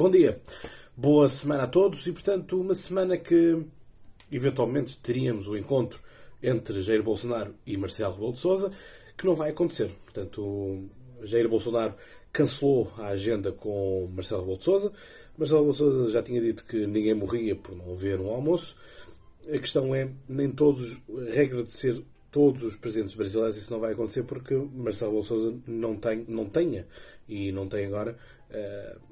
Bom dia, boa semana a todos e, portanto, uma semana que eventualmente teríamos o encontro entre Jair Bolsonaro e Marcelo Rebelo de Sousa, que não vai acontecer. Portanto, Jair Bolsonaro cancelou a agenda com Marcelo Rebelo de Sousa. Marcelo Rebelo de Sousa já tinha dito que ninguém morria por não haver um almoço. A questão é, nem todos, regra de ser todos os presidentes brasileiros, isso não vai acontecer porque Marcelo Rebelo de Sousa não, tem, não tenha, e não tem agora, uh,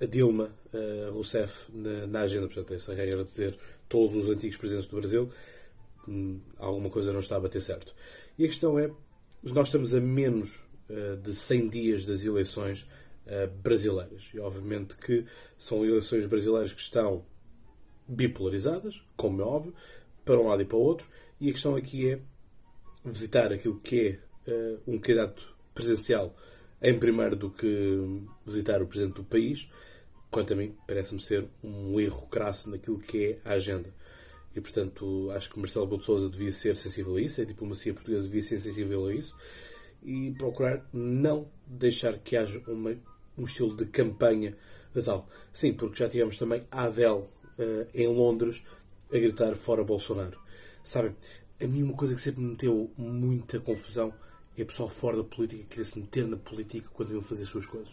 a Dilma uh, Rousseff na, na, agenda. Portanto, essa regra de dizer todos os antigos presidentes do Brasil, hum, alguma coisa não está a bater certo. E a questão é, nós estamos a menos uh, de 100 dias das eleições uh, brasileiras. E obviamente que são eleições brasileiras que estão bipolarizadas, como é óbvio, para um lado e para o outro. E a questão aqui é visitar aquilo que é um candidato presencial em primeiro do que visitar o presidente do país quanto a mim, parece-me ser um erro crasso naquilo que é a agenda. E, portanto, acho que Marcelo Rebelo devia ser sensível a isso, a diplomacia portuguesa devia ser sensível a isso e procurar não deixar que haja uma, um estilo de campanha tal. Sim, porque já tivemos também a Adele uh, em Londres a gritar fora Bolsonaro. Sabem, a mim uma coisa que sempre me meteu muita confusão é o pessoal fora da política querer se meter na política quando iam fazer as suas coisas.